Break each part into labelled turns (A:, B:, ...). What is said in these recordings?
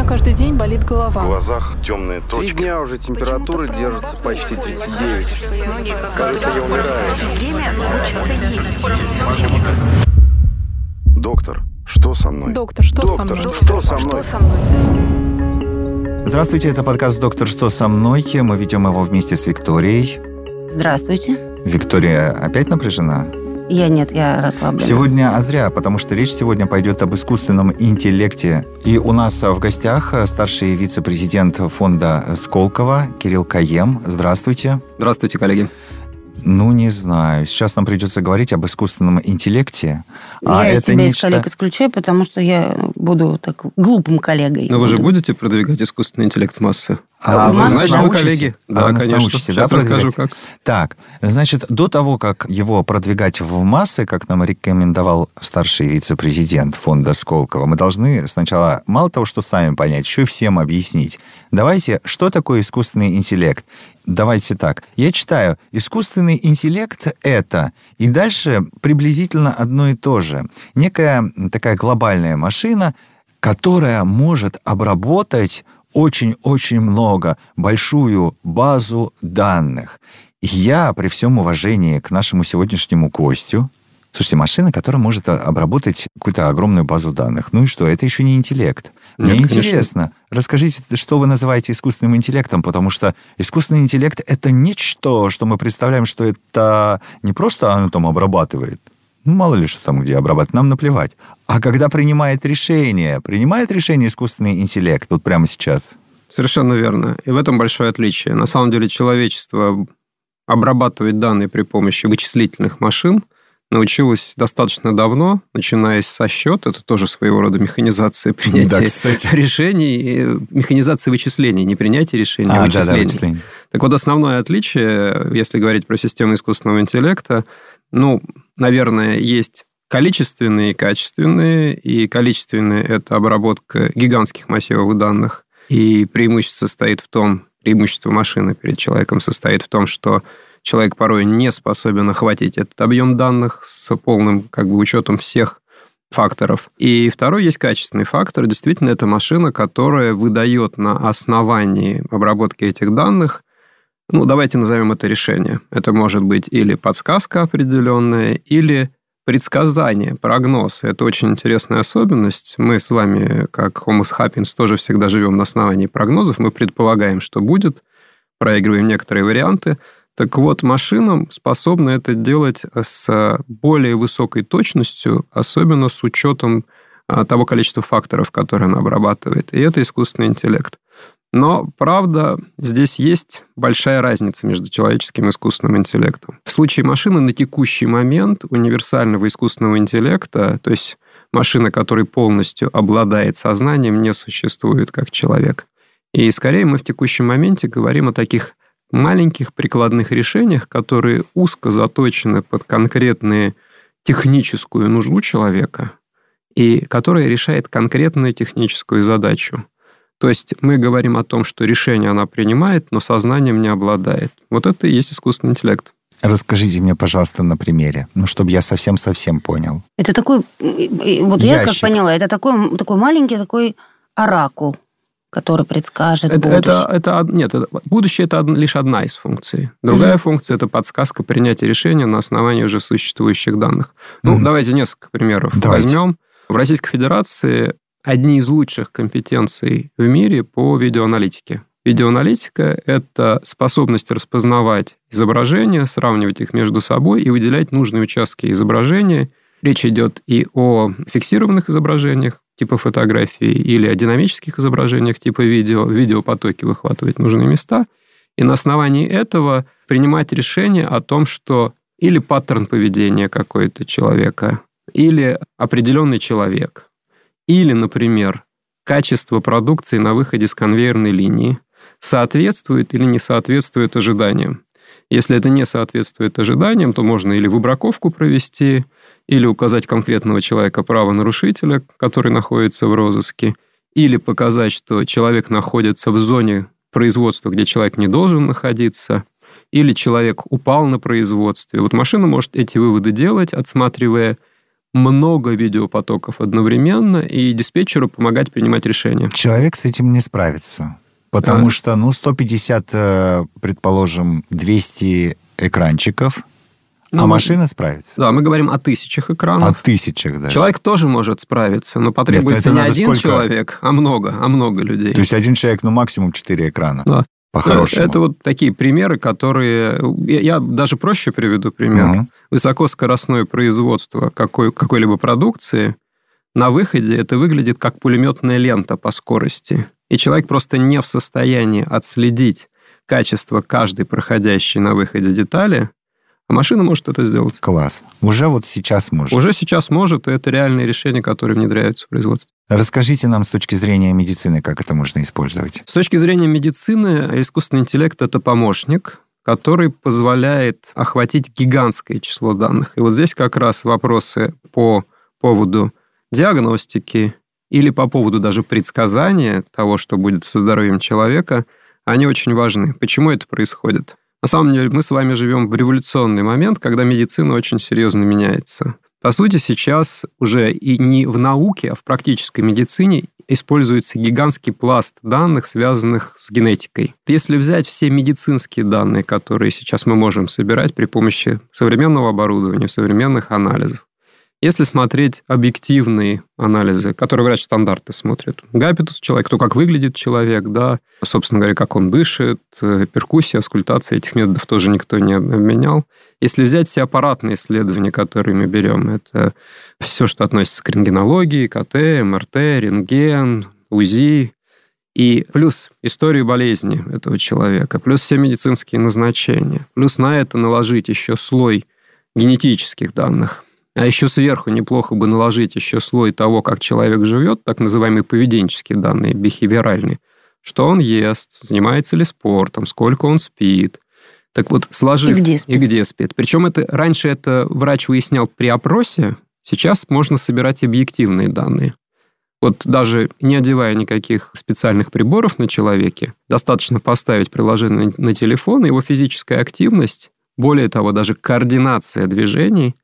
A: меня каждый день болит голова.
B: В глазах темные
C: Три
B: точки.
C: дня уже температура держится почти
A: работает.
C: 39. Кажется, я умираю.
B: Доктор, что со мной?
A: Доктор, что со
C: Доктор,
A: мной?
C: что со мной?
D: Здравствуйте, это подкаст «Доктор, что со мной?». Мы ведем его вместе с Викторией.
E: Здравствуйте.
D: Виктория опять напряжена?
E: Я нет, я расслаблена.
D: Сегодня, а зря, потому что речь сегодня пойдет об искусственном интеллекте. И у нас в гостях старший вице-президент фонда Сколково Кирилл Каем. Здравствуйте.
F: Здравствуйте, коллеги.
D: Ну, не знаю. Сейчас нам придется говорить об искусственном интеллекте. А
E: я
D: это
E: себя
D: нечто...
E: из коллег исключаю, потому что я буду так глупым коллегой.
F: Но вы же будете продвигать искусственный интеллект в массы?
D: А
E: У
D: вы
F: Значит, вы
D: научите?
F: коллеги.
D: А
F: Да,
D: вы нас
F: конечно.
D: научите,
F: Сейчас
D: да,
F: расскажу,
D: продвигать?
F: как.
D: Так, значит, до того, как его продвигать в массы, как нам рекомендовал старший вице-президент фонда Сколково, мы должны сначала мало того, что сами понять, еще и всем объяснить. Давайте, что такое искусственный интеллект? Давайте так. Я читаю, искусственный интеллект — это, и дальше приблизительно одно и то же. Некая такая глобальная машина, которая может обработать очень-очень много, большую базу данных. И я, при всем уважении к нашему сегодняшнему гостю, слушайте, машина, которая может обработать какую-то огромную базу данных. Ну и что, это еще не интеллект. Мне
F: Нет, конечно.
D: интересно, расскажите, что вы называете искусственным интеллектом, потому что искусственный интеллект — это нечто, что мы представляем, что это не просто оно там обрабатывает, ну, мало ли, что там где обрабатывать, нам наплевать. А когда принимает решение, принимает решение искусственный интеллект, вот прямо сейчас.
F: Совершенно верно. И в этом большое отличие. На самом деле человечество обрабатывать данные при помощи вычислительных машин научилось достаточно давно, начиная со счета, это тоже своего рода механизация принятия
D: Да, кстати.
F: решений, механизация вычислений, не принятие решений, а,
D: А, да, да,
F: вычислений.
D: вычисление.
F: Так вот, основное отличие, если говорить про систему искусственного интеллекта, ну, наверное, есть количественные и качественные. И количественные – это обработка гигантских массивов данных. И преимущество состоит в том, преимущество машины перед человеком состоит в том, что человек порой не способен охватить этот объем данных с полным как бы, учетом всех факторов. И второй есть качественный фактор. Действительно, это машина, которая выдает на основании обработки этих данных ну, давайте назовем это решение. Это может быть или подсказка определенная, или предсказание, прогноз. Это очень интересная особенность. Мы с вами, как Homo sapiens, тоже всегда живем на основании прогнозов. Мы предполагаем, что будет, проигрываем некоторые варианты. Так вот, машина способна это делать с более высокой точностью, особенно с учетом а, того количества факторов, которые она обрабатывает. И это искусственный интеллект. Но, правда, здесь есть большая разница между человеческим и искусственным интеллектом. В случае машины на текущий момент универсального искусственного интеллекта, то есть машина, которая полностью обладает сознанием, не существует как человек. И скорее мы в текущем моменте говорим о таких маленьких прикладных решениях, которые узко заточены под конкретную техническую нужду человека и которая решает конкретную техническую задачу. То есть мы говорим о том, что решение она принимает, но сознанием не обладает. Вот это и есть искусственный интеллект.
D: Расскажите мне, пожалуйста, на примере, ну, чтобы я совсем-совсем понял.
E: Это такой, вот я как
D: Ящик.
E: поняла, это такой, такой маленький такой оракул, который предскажет
F: Это,
E: будущее.
F: это, это нет, это- будущее это лишь одна из функций. Другая функция это подсказка принятия решения на основании уже существующих данных. Ну,
D: Мгм.
F: давайте несколько примеров
D: Давайте.
F: возьмем. В Российской Федерации одни из лучших компетенций в мире по видеоаналитике. Видеоаналитика – это способность распознавать изображения, сравнивать их между собой и выделять нужные участки изображения. Речь идет и о фиксированных изображениях, типа фотографии, или о динамических изображениях, типа видео, в видеопотоке выхватывать нужные места. И на основании этого принимать решение о том, что или паттерн поведения какой-то человека, или определенный человек, или, например, качество продукции на выходе с конвейерной линии соответствует или не соответствует ожиданиям. Если это не соответствует ожиданиям, то можно или выбраковку провести, или указать конкретного человека правонарушителя, который находится в розыске, или показать, что человек находится в зоне производства, где человек не должен находиться, или человек упал на производстве. Вот машина может эти выводы делать, отсматривая много видеопотоков одновременно и диспетчеру помогать принимать решения.
D: Человек с этим не справится. Потому
F: А.
D: что, ну, 150, э, предположим, 200 экранчиков,
F: Ну,
D: а машина справится.
F: Да, мы говорим о тысячах
D: О
F: экранов.
D: тысячах даже.
F: Человек тоже может справиться, но потребуется
D: это
F: не
D: надо
F: один
D: сколько?
F: человек, а много, а много людей.
D: То есть один человек, ну, максимум 4 экрана.
F: Да.
D: По-хорошему.
F: Это вот такие примеры, которые... Я, я даже проще приведу пример.
D: Мгм.
F: Высокоскоростное производство какой, какой-либо продукции на выходе это выглядит как пулеметная лента по скорости. И человек просто не в состоянии отследить качество каждой проходящей на выходе детали, а машина может это сделать.
D: Класс. Уже вот сейчас можно.
F: Уже сейчас может, и это реальные решения, которые внедряются в производство.
D: Расскажите нам с точки зрения медицины, как это можно использовать.
F: С точки зрения медицины, искусственный интеллект – это помощник, который позволяет охватить гигантское число данных. И вот здесь как раз вопросы по поводу диагностики или по поводу даже предсказания того, что будет со здоровьем человека, они очень важны. Почему это происходит? На самом деле мы с вами живем в революционный момент, когда медицина очень серьезно меняется. По сути, сейчас уже и не в науке, а в практической медицине используется гигантский пласт данных, связанных с генетикой. Если взять все медицинские данные, которые сейчас мы можем собирать при помощи современного оборудования, современных анализов, если смотреть объективные анализы, которые врач-стандарты смотрит, габитус человек, то, как выглядит человек, да, собственно говоря, как он дышит, э, перкуссия, аскультация, этих методов тоже никто не обменял. Если взять все аппаратные исследования, которые мы берем, это все, что относится к рентгенологии, КТ, МРТ, рентген, УЗИ, и плюс историю болезни этого человека, плюс все медицинские назначения, плюс на это наложить еще слой генетических данных, а еще сверху неплохо бы наложить еще слой того, как человек живет, так называемые поведенческие данные, бихевиоральные, что он ест, занимается ли спортом, сколько он спит. Так вот, сложив...
E: И где спит.
F: И где спит. Причем это раньше это врач выяснял при опросе, сейчас можно собирать объективные данные. Вот даже не одевая никаких специальных приборов на человеке, достаточно поставить приложение на, на телефон, и его физическая активность, более того, даже координация движений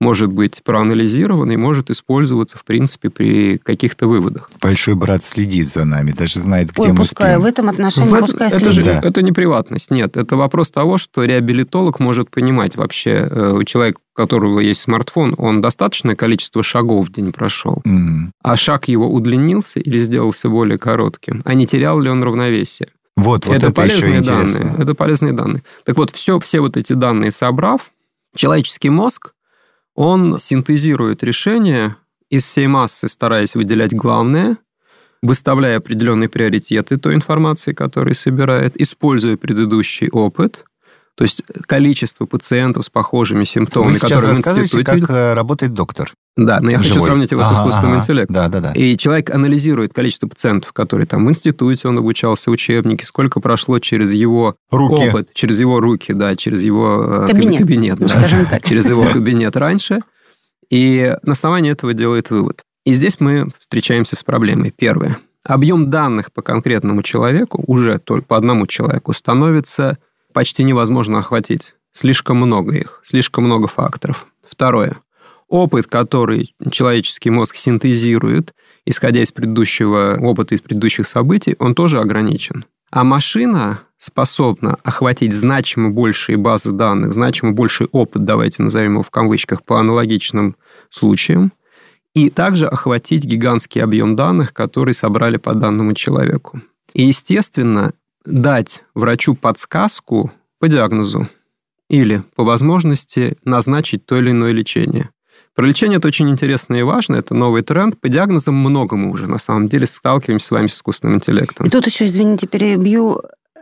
F: может быть проанализирована и может использоваться, в принципе, при каких-то выводах.
D: Большой брат следит за нами, даже знает, где
E: Ой,
D: мы
E: пускай
D: спим.
E: в этом отношении
F: В этом-
E: пускай
F: это, же,
E: следит.
D: Да.
F: это не приватность, нет. Это вопрос того, что реабилитолог может понимать вообще, э, у человека, у которого есть смартфон, он достаточное количество шагов в день прошел,
D: М.
F: а шаг его удлинился или сделался более коротким, а не терял ли он равновесие.
D: Вот, вот
F: это,
D: это, еще
F: полезные
D: интересно.
F: данные. Это полезные данные. Так вот, все, все вот эти данные собрав, человеческий мозг, он синтезирует решения из всей массы, стараясь выделять главное, выставляя определенные приоритеты той информации, которую собирает, используя предыдущий опыт, то есть количество пациентов с похожими симптомами,
D: Вы сейчас
F: которые в институте...
D: как э, работает доктор.
F: Да, но я хочу
D: живой.
F: сравнить его с
D: Ага,
F: искусственным
D: ага.
F: интеллектом.
D: Да, да, да.
F: И человек анализирует количество пациентов, которые там в институте он обучался, учебники, сколько прошло через его
D: Руки.
F: опыт, через его руки, да, через его э,
E: Кабинет,
F: кабинет
E: ну,
F: да,
E: так.
F: через его кабинет раньше. И на основании этого делает вывод. И здесь мы встречаемся с проблемой. Первое. Объем данных по конкретному человеку, уже только по одному человеку, становится почти невозможно охватить. Слишком много их, слишком много факторов. Второе. Опыт, который человеческий мозг синтезирует, исходя из предыдущего опыта, из предыдущих событий, он тоже ограничен. А машина способна охватить значимо большие базы данных, значимо больший опыт, давайте назовем его в кавычках, по аналогичным случаям, и также охватить гигантский объем данных, который собрали по данному человеку. И, естественно, дать врачу подсказку по диагнозу или, по возможности, назначить то или иное лечение. Про лечение это очень интересно и важно, это новый тренд. По диагнозам много мы уже, на самом деле, сталкиваемся с вами с искусственным интеллектом.
E: И тут еще, извините, перебью,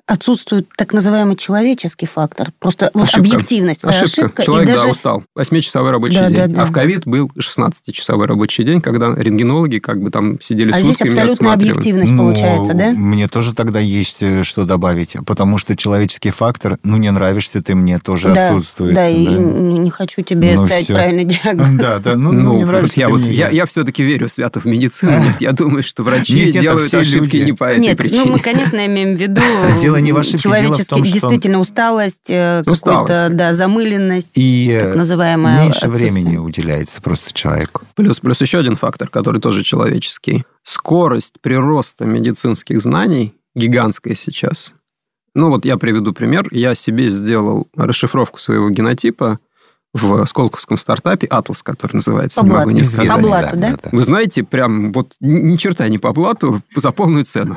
E: отсутствует так называемый человеческий фактор. Просто вот
F: Ошибка.
E: объективность.
F: Ошибка.
E: и
F: Человек,
E: даже...
F: да, устал. Восьмичасовой рабочий
E: Да,
F: день.
E: да, да.
F: А в ковид был 16-часовой рабочий день, когда рентгенологи как бы там сидели
E: А здесь
F: сутками и
E: абсолютная
F: отсматривали.
E: объективность
D: Ну,
E: получается, да?
D: Мне тоже тогда есть э, что добавить, потому что человеческий фактор, ну, не нравишься ты мне, тоже
E: да,
D: отсутствует.
E: Да, и не хочу тебе
D: Ну,
E: ставить
D: всё.
E: правильный диагноз.
D: Да, да, ну,
F: Ну,
D: ну, не
F: вот
D: нравишься
F: я, вот,
D: мне,
F: я, я все-таки верю свято в медицину. Нет, я думаю, что врачи
D: Нет,
F: делают
D: все
F: ошибки
D: люди.
F: не по этой
E: Нет,
F: причине.
E: ну мы, конечно, имеем в виду...
D: Дело не в ошибке. Дело в том, что-
E: действительно усталость, э,
F: Усталость.
E: какой-то, да, замыленность,
D: И
E: так называемая
D: меньше
E: отсутствие.
D: времени уделяется просто человеку.
F: Плюс, плюс еще один фактор, который тоже человеческий. Скорость прироста медицинских знаний гигантская сейчас. Ну вот я приведу пример. Я себе сделал расшифровку своего генотипа в Сколковском стартапе «Атлас», который называется.
E: По
F: не могу не сказать.
E: По блату, да?
F: Вы знаете, прям вот ни черта не по блату, за полную цену.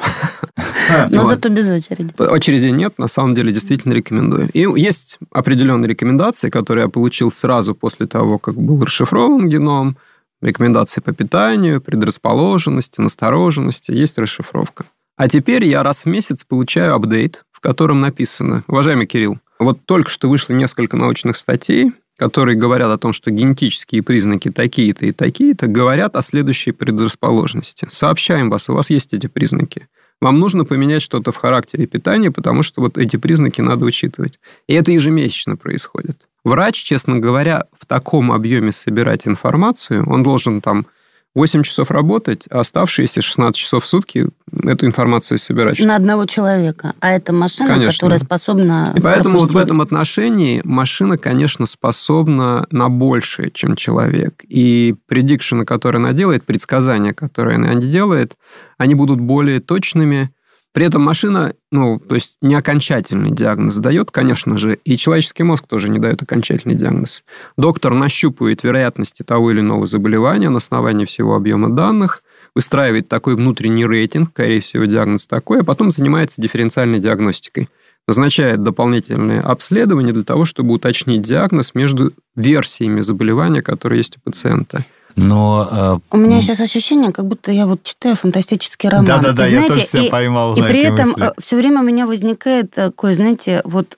E: Но
F: Вот.
E: зато без очереди.
F: Очереди нет, на самом деле действительно рекомендую. И есть определенные рекомендации, которые я получил сразу после того, как был расшифрован геном. Рекомендации по питанию, предрасположенности, настороженности. Есть расшифровка. А теперь я раз в месяц получаю апдейт, в котором написано, уважаемый Кирилл, вот только что вышло несколько научных статей, которые говорят о том, что генетические признаки такие-то и такие-то говорят о следующей предрасположенности. Сообщаем вас, у вас есть эти признаки. Вам нужно поменять что-то в характере питания, потому что вот эти признаки надо учитывать. И это ежемесячно происходит. Врач, честно говоря, в таком объеме собирать информацию, он должен там 8 часов работать, а оставшиеся 16 часов в сутки эту информацию собирать.
E: На одного человека. А это машина,
F: Конечно.
E: которая способна...
F: И поэтому вот в
E: пропустить-
F: этом отношении машина, конечно, способна на большее, чем человек. И предикшены, которые она делает, предсказания, которые она делает, они будут более точными. При этом машина, ну, то есть не окончательный диагноз дает, конечно же, и человеческий мозг тоже не дает окончательный диагноз. Доктор нащупывает вероятности того или иного заболевания на основании всего объема данных, выстраивает такой внутренний рейтинг, скорее всего, диагноз такой, а потом занимается дифференциальной диагностикой назначает дополнительные обследования для того, чтобы уточнить диагноз между версиями заболевания, которые есть у пациента.
D: Но
E: У меня сейчас ощущение, как будто я вот читаю фантастический роман.
D: Да-да-да,
E: И
D: я тоже себя
E: и-
D: поймал
E: И
D: на
E: при этом
D: мысли.
E: все время у меня возникает такое, знаете, вот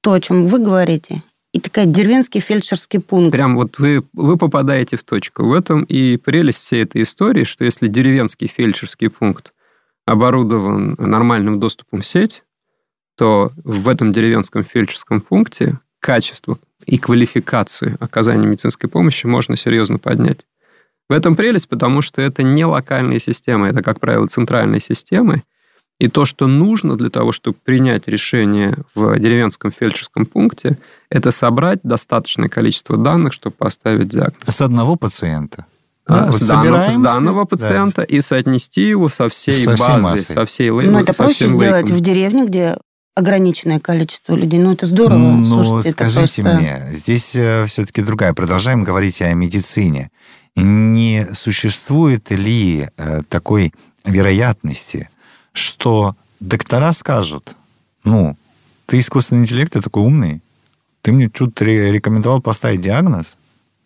E: то, о чем вы говорите, и такая деревенский фельдшерский пункт.
F: Прям вот вы, вы попадаете в точку. В этом и прелесть всей этой истории, что если деревенский фельдшерский пункт оборудован нормальным доступом в сеть, то в этом деревенском фельдшерском пункте качество и квалификацию оказания медицинской помощи можно серьезно поднять. В этом прелесть, потому что это не локальные системы, это, как правило, центральные системы. И то, что нужно для того, чтобы принять решение в деревенском фельдшерском пункте, это собрать достаточное количество данных, чтобы поставить диагноз.
D: С одного пациента. Да, вот
F: с, данного, с данного
D: да.
F: пациента и соотнести его со всей
D: Со всей
F: базой,
D: массой.
F: со всей лей-
E: Ну, это проще сделать
F: лейком.
E: в деревне, где ограниченное количество людей. Ну, это здорово.
D: Ну,
E: Слушайте, это
D: скажите
E: просто-
D: мне, здесь все-таки другая. Продолжаем говорить о медицине. Не существует ли э, такой вероятности, что доктора скажут, ну, ты искусственный интеллект, ты такой умный, ты мне что-то ре- рекомендовал поставить диагноз?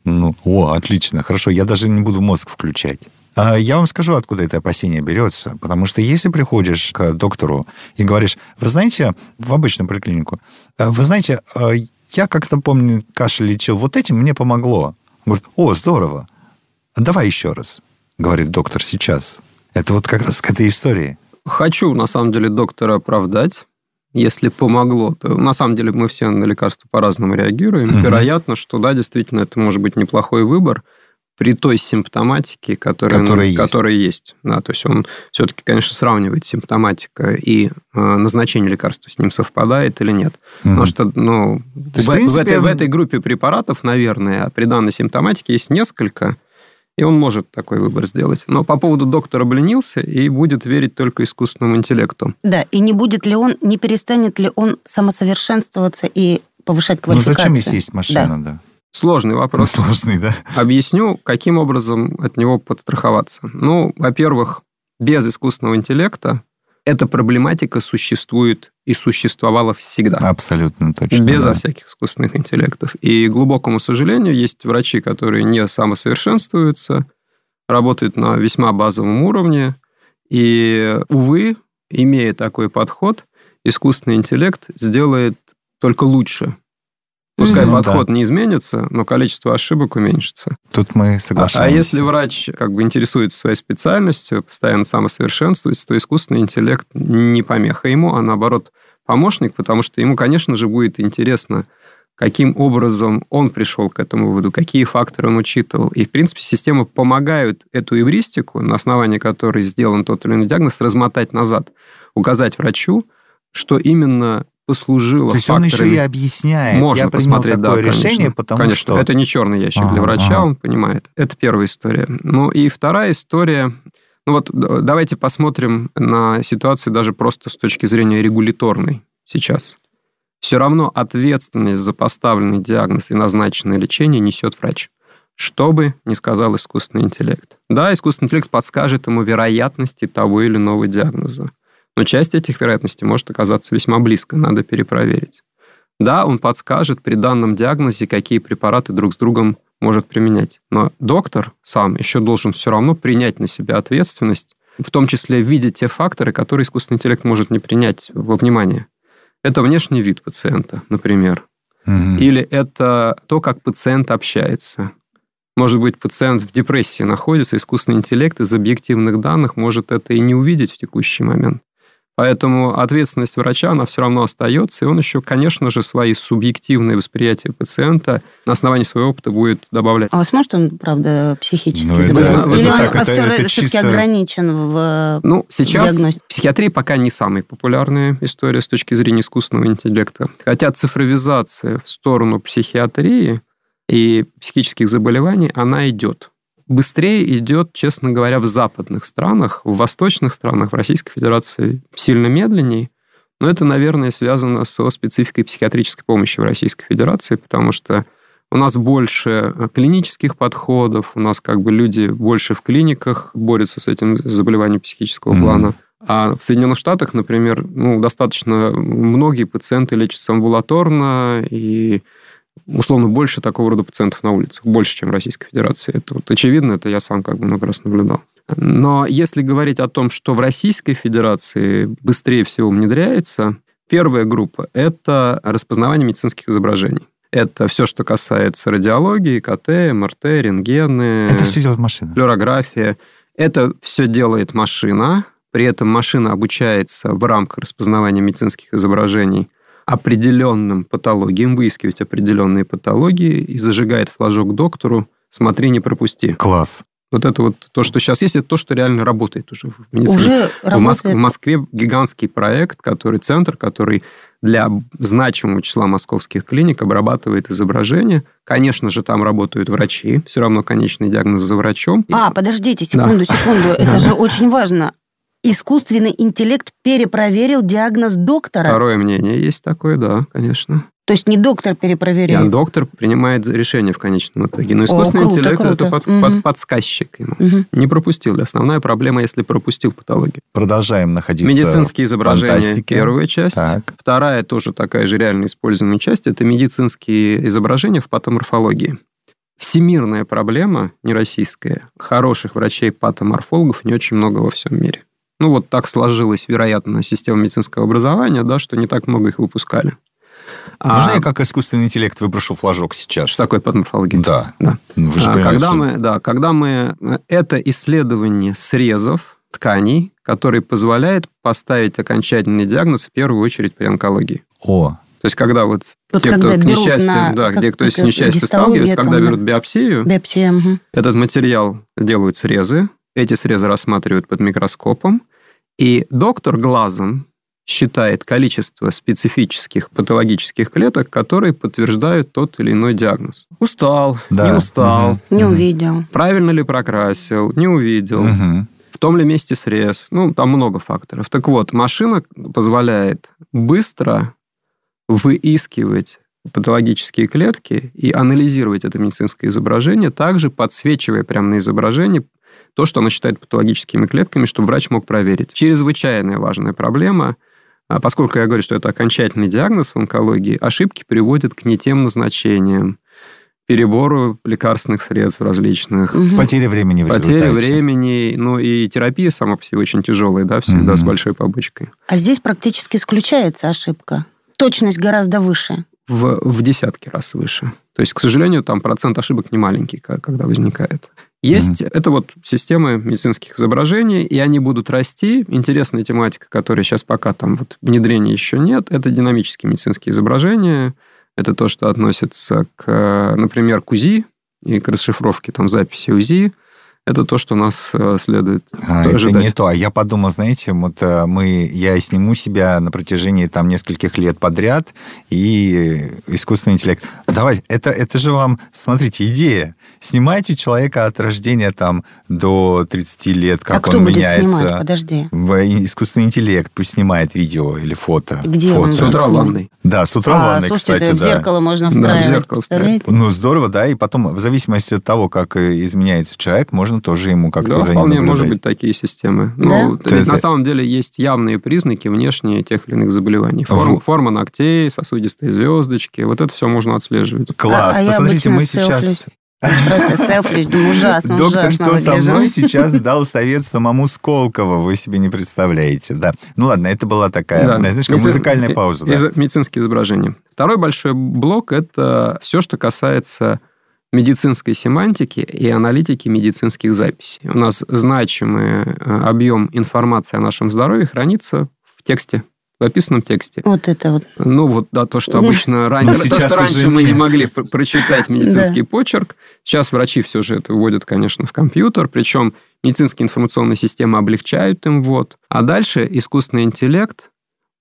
D: Ну, о, отлично, хорошо, я даже не буду мозг включать. А Я вам скажу, откуда это опасение берется. Потому что если приходишь к доктору и говоришь, вы знаете, в обычную поликлинику, «Э, вы знаете, э, я как-то помню, кашель лечил вот этим, мне помогло. Он говорит, о, здорово, давай еще раз, говорит доктор сейчас. Это вот как раз к этой истории.
F: Хочу, на самом деле, доктора оправдать. Если помогло, то на самом деле мы все на лекарства по-разному реагируем.
D: Мгм.
F: Вероятно, что да, действительно, это может быть неплохой выбор при той симптоматике, которая,
D: Которая есть.
F: которая есть. Да, то есть он все-таки, конечно, сравнивает симптоматика и э, назначение лекарства с ним совпадает или нет. Потому
D: Мгм.
F: что, ну,
D: То есть,
F: в,
D: в принципе,
F: в этой, в этой группе препаратов, наверное, при данной симптоматике есть несколько, и он может такой выбор сделать. Но по поводу доктора обленился и будет верить только искусственному интеллекту.
E: Да, и не будет ли он, не перестанет ли он самосовершенствоваться и повышать
D: Ну
E: квалификацию?
D: зачем, если есть машина, да?
F: Сложный
D: Ну,
F: вопрос.
D: сложный, да?
F: Объясню, каким образом от него подстраховаться. Ну, во-первых, без искусственного интеллекта эта проблематика существует и существовала всегда.
D: Абсолютно точно.
F: Безо
D: да.
F: всяких искусственных интеллектов. И, к глубокому сожалению, есть врачи, которые не самосовершенствуются, работают на весьма базовом уровне. И, увы, имея такой подход, искусственный интеллект сделает только лучше. Пускай
D: Ну да.
F: подход не изменится, но количество ошибок уменьшится.
D: Тут мы
F: А,
D: соглашаемся.
F: а если врач как бы интересуется своей специальностью, постоянно самосовершенствуется, то искусственный интеллект не помеха ему, а наоборот помощник, потому что ему, конечно же, будет интересно, каким образом он пришел к этому выводу, какие факторы он учитывал. И, в принципе, системы помогают эту эвристику, на основании которой сделан тот или иной диагноз, размотать назад, указать врачу, что именно послужило
D: То есть он
F: факторами.
D: еще и объясняет.
F: Можно
D: Я
F: посмотреть,
D: такое
F: да,
D: решение,
F: конечно.
D: потому
F: конечно.
D: что...
F: Это не черный ящик
D: Ага,
F: для врача,
D: ага.
F: он понимает. Это первая история. Ну и вторая история... Ну вот давайте посмотрим на ситуацию даже просто с точки зрения регуляторной сейчас. Все равно ответственность за поставленный диагноз и назначенное лечение несет врач. Что бы ни сказал искусственный интеллект. Да, искусственный интеллект подскажет ему вероятности того или иного диагноза. Но часть этих вероятностей может оказаться весьма близко, надо перепроверить. Да, он подскажет при данном диагнозе, какие препараты друг с другом может применять. Но доктор сам еще должен все равно принять на себя ответственность, в том числе видеть те факторы, которые искусственный интеллект может не принять во внимание. Это внешний вид пациента, например. Или это то, как пациент общается. Может быть, пациент в депрессии находится, искусственный интеллект из объективных данных может это и не увидеть в текущий момент. Поэтому ответственность врача, она все равно остается, и он еще, конечно же, свои субъективные восприятия пациента на основании своего опыта будет добавлять.
E: А вас может он, правда, психически
D: Ну, это-
E: заболел?
F: это
E: Или он
F: так,
D: это-
E: все,
D: это
E: все-таки
D: чисто-
E: ограничен в...
F: Ну, сейчас
E: Диагностика.
F: психиатрия пока не самая популярная история с точки зрения искусственного интеллекта. Хотя цифровизация в сторону психиатрии и психических заболеваний, она идет. Быстрее идет, честно говоря, в западных странах, в восточных странах, в Российской Федерации сильно медленнее. Но это, наверное, связано со спецификой психиатрической помощи в Российской Федерации, потому что у нас больше э, клинических подходов, у нас как бы люди больше в клиниках борются с этим заболеванием психического
D: Мгм.
F: плана. А в Соединенных Штатах, например, ну, достаточно многие пациенты лечатся амбулаторно, и условно больше такого рода пациентов на улицах, больше, чем в Российской Федерации. Это вот очевидно, это я сам как бы много раз наблюдал. Но если говорить о том, что в Российской Федерации быстрее всего внедряется, первая группа – это распознавание медицинских изображений. Это все, что касается радиологии, КТ, МРТ, рентгены,
D: Это все делает машина.
F: флюорография. Это все делает машина, при этом машина обучается в рамках распознавания медицинских изображений определенным патологиям, выискивать определенные патологии и зажигает флажок доктору «смотри, не пропусти».
D: Класс.
F: Вот это вот то, что сейчас есть, это то, что реально работает уже в медицине.
E: Уже
F: В, Моск-
E: работает.
F: в Москве гигантский проект, который центр, который для значимого числа московских клиник обрабатывает изображения. Конечно же, там работают врачи, все равно конечный диагноз за врачом.
E: А, подождите, секунду, секунду. Это же очень важно. Искусственный интеллект перепроверил диагноз доктора.
F: Второе мнение есть такое, да, конечно.
E: То есть не доктор
F: И
E: перепроверил.
F: доктор принимает решение в конечном итоге. Но искусственный
E: круто,
F: интеллект это
E: круто.
F: под-
E: Мгм.
F: под- подсказчик ему.
E: Мгм.
F: Не пропустил. Основная проблема, если пропустил патологию.
D: Продолжаем находиться
F: Медицинские изображения
D: фантастике.
F: первая часть.
D: Так.
F: Вторая тоже такая же реально используемая часть это медицинские изображения в патоморфологии. Всемирная проблема, не российская, хороших врачей-патоморфологов не очень много во всем мире. Ну вот так сложилась, вероятно, система медицинского образования, да, что не так много их выпускали. А
D: Можно я как искусственный интеллект выброшу флажок сейчас?
F: Что такое патоморфология?
D: Да.
F: Да.
D: Ну, вы же
F: А,
D: понимаете,
F: когда
D: что-
F: мы, да, когда мы э, это исследование срезов тканей, который позволяет поставить окончательный диагноз в первую очередь при онкологии.
D: О,
F: То есть, когда вот
E: Вот
F: те,
E: когда
F: кто к несчастью,
E: на-
F: да,
E: как-
F: где кто с
E: гистология
F: сталкивается, когда берут биопсию,
E: Биопсия. мгм.
F: этот материал делают срезы, эти срезы рассматривают под микроскопом, и доктор глазом считает количество специфических патологических клеток, которые подтверждают тот или иной диагноз. Устал,
D: Да.
F: не устал,
D: Мгм.
E: Не увидел.
F: правильно ли прокрасил, не увидел,
D: мгм.
F: в том ли месте срез. Ну, там много факторов. Так вот, машина позволяет быстро выискивать патологические клетки и анализировать это медицинское изображение, также подсвечивая прямо на изображении то, что она считает патологическими клетками, чтобы врач мог проверить. Чрезвычайная важная проблема, а поскольку я говорю, что это окончательный диагноз в онкологии, ошибки приводят к не тем назначениям, перебору лекарственных средств различных,
E: Мгм.
D: Потеря времени в
F: Потеря времени, ну и терапия сама по себе очень тяжелая, да, всегда
D: Мгм.
F: с большой побочкой.
E: А здесь практически исключается ошибка. Точность гораздо выше.
F: В, в десятки раз выше. То есть, к сожалению, там процент ошибок не маленький, когда возникает. Есть, это вот системы медицинских изображений, и они будут расти. Интересная тематика, которая сейчас пока там вот внедрения еще нет, это динамические медицинские изображения. Это то, что относится к, например, к УЗИ и к расшифровке там записи УЗИ. Это то, что нас э, следует
D: А, это
F: ожидать.
D: не то. А я подумал, знаете, вот э, мы, я сниму себя на протяжении там нескольких лет подряд, и искусственный интеллект. Давай, это, это же вам, смотрите, идея. Снимайте человека от рождения там до 30 лет, как
E: а кто
D: он
E: будет
D: меняется.
E: снимать? Подожди.
D: В искусственный интеллект пусть снимает видео или фото.
E: Где
D: фото.
E: он
F: С утра ванной.
D: Да, с утра
E: а,
D: ванной,
E: слушайте,
D: кстати,
E: это в
D: да.
E: зеркало можно
F: Да, в
E: встраивать.
F: зеркало встраивать.
D: Ну, здорово, да, и потом, в зависимости от того, как э, изменяется человек, можно тоже ему как-то
F: Да,
D: за ним
F: вполне может быть такие системы.
E: Да?
F: Ну,
D: То есть-
F: на самом деле есть явные признаки внешние тех или иных заболеваний. Форм-
D: Во-
F: форма ногтей, сосудистые звездочки. Вот это все можно отслеживать.
D: Класс,
E: А- а я
D: посмотрите, мы
E: обычно
D: сейчас...
E: селфлюсь. Просто селфлюсь, думаю, ужасно,
D: Доктор,
E: ужасно
D: что со
E: выгляжу.
D: мной сейчас дал совет самому Сколково, вы себе не представляете, да. Ну ладно, это была такая,
F: Да.
D: знаешь, как
F: Медици-
D: музыкальная пауза, да.
F: из- медицинские изображения. Второй большой блок – это все, что касается медицинской семантики и аналитики медицинских записей. У нас значимый э, объем информации о нашем здоровье хранится в тексте, в описанном тексте.
E: Вот это вот.
F: Ну, вот, да, то, что обычно раньше,
D: Ну,
F: то, что раньше мы не могли пр- прочитать медицинский почерк. Сейчас врачи все же это вводят, конечно, в компьютер, причем медицинские информационные системы облегчают им ввод. А дальше искусственный интеллект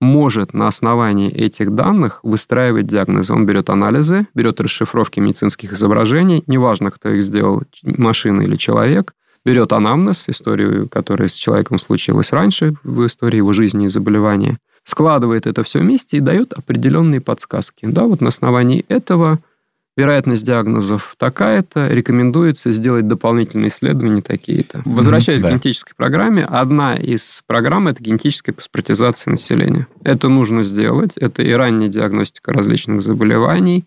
F: может на основании этих данных выстраивать диагнозы. Он берет анализы, берет расшифровки медицинских изображений, неважно, кто их сделал, машина или человек, берет анамнез, историю, которая с человеком случилась раньше в истории его жизни и заболевания, складывает это все вместе и дает определенные подсказки. Да, вот на основании этого вероятность диагнозов такая-то, рекомендуется сделать дополнительные исследования такие-то. Возвращаясь
D: да.
F: к генетической программе, одна из программ – это генетическая паспортизация населения. Это нужно сделать. Это и ранняя диагностика различных заболеваний,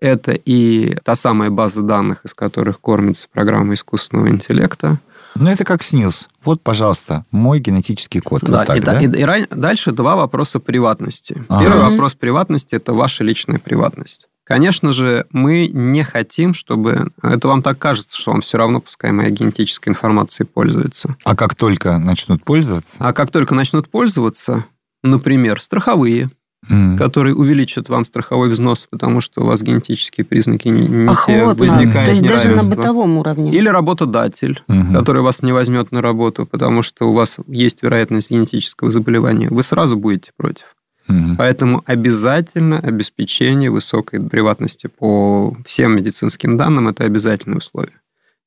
F: это и та самая база данных, из которых кормится программа искусственного интеллекта.
D: Ну, это как снилс. Вот, пожалуйста, мой генетический код.
F: Да,
D: вот так,
F: и,
D: да?
F: и- и ран- дальше два вопроса приватности.
D: Ага.
F: Первый вопрос приватности – это ваша личная приватность. Конечно же, мы не хотим, чтобы... Это вам так кажется, что вам все равно, пускай моя генетическая информация пользуется.
D: А как только начнут пользоваться,
F: А как только начнут пользоваться, например, страховые,
D: м,
F: которые увеличат вам страховой взнос, потому что у вас генетические признаки не, не
E: Ах,
F: те,
E: вот,
F: возникает
E: То есть даже на бытовом уровне.
F: Или работодатель,
D: мгм.
F: который вас не возьмет на работу, потому что у вас есть вероятность генетического заболевания, вы сразу будете против.
D: Мгм.
F: Поэтому обязательно обеспечение высокой приватности по всем медицинским данным – это обязательное условие.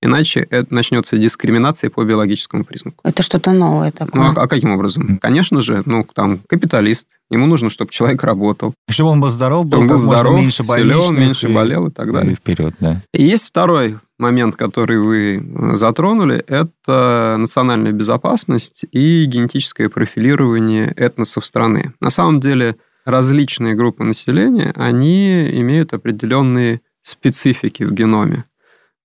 F: Иначе это начнется дискриминация по биологическому признаку.
E: Это что-то новое
F: Ну,
E: такое.
F: а, а каким образом? Конечно же, ну, там, капиталист. Ему нужно, чтобы человек работал.
D: Чтобы он был здоров, был
F: он был здоров,
D: меньше больничных.
F: меньше
D: и-
F: болел и так далее.
D: И вперед, да.
F: И есть второй момент, который вы э, затронули, это национальная безопасность и генетическое профилирование этносов страны. На самом деле различные группы населения, они имеют определенные специфики в геноме.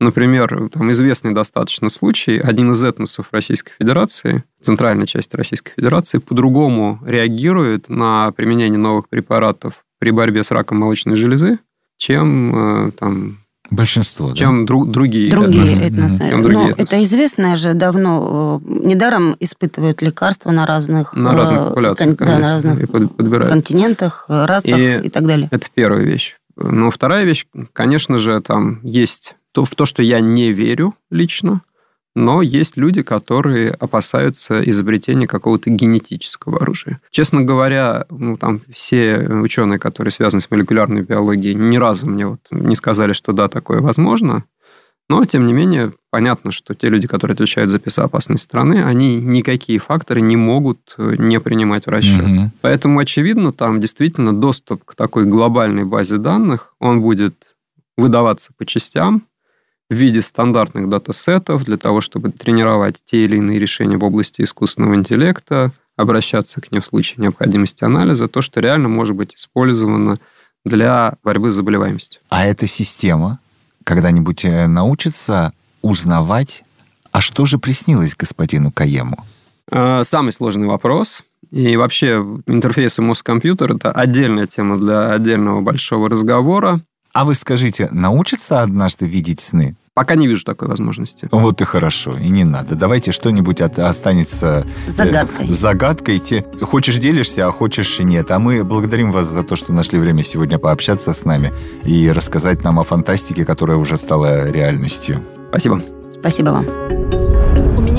F: Например, там известный достаточно случай, один из этносов Российской Федерации, центральной части Российской Федерации, по-другому реагирует на применение новых препаратов при борьбе с раком молочной железы, чем э, там
D: Большинство, да.
F: чем дру- другие,
E: Другие
F: этносы.
E: этносы.
F: Чем другие
E: Ну,
F: этносы.
E: это известно же давно. э, Недаром испытывают лекарства на разных...
F: На
E: э,
F: разных популяциях,
E: кон- Да, на разных
F: и подбирают.
E: континентах, э, расах
F: И-
E: и, так далее.
F: Это первая вещь. Но вторая вещь, конечно же, там есть то, в то, что я не верю лично, но есть люди, которые опасаются изобретения какого-то генетического оружия. Честно говоря, ну, там все ученые, которые связаны с молекулярной биологией, ни разу мне вот не сказали, что да, такое возможно. Но, тем не менее, понятно, что те люди, которые отвечают за безопасность страны, они никакие факторы не могут э, не принимать в расчет.
D: Мгм.
F: Поэтому, очевидно, там действительно доступ к такой глобальной базе данных, он будет выдаваться по частям в виде стандартных датасетов для того, чтобы тренировать те или иные решения в области искусственного интеллекта, обращаться к ним в случае необходимости анализа, то, что реально может быть использовано для борьбы с заболеваемостью.
D: А эта система когда-нибудь э, научится узнавать, а что же приснилось господину Каему?
F: Э, Самый сложный вопрос. И вообще интерфейсы мозг-компьютер – это отдельная тема для отдельного большого разговора.
D: А вы скажите, научится однажды видеть сны?
F: Пока не вижу такой возможности.
D: Вот и хорошо, и не надо. Давайте что-нибудь от- останется э,
E: Загадкой.
D: загадкой. Те, хочешь делишься, а хочешь и нет. А мы благодарим вас за то, что нашли время сегодня пообщаться с нами и рассказать нам о фантастике, которая уже стала реальностью.
F: Спасибо.
E: Спасибо вам.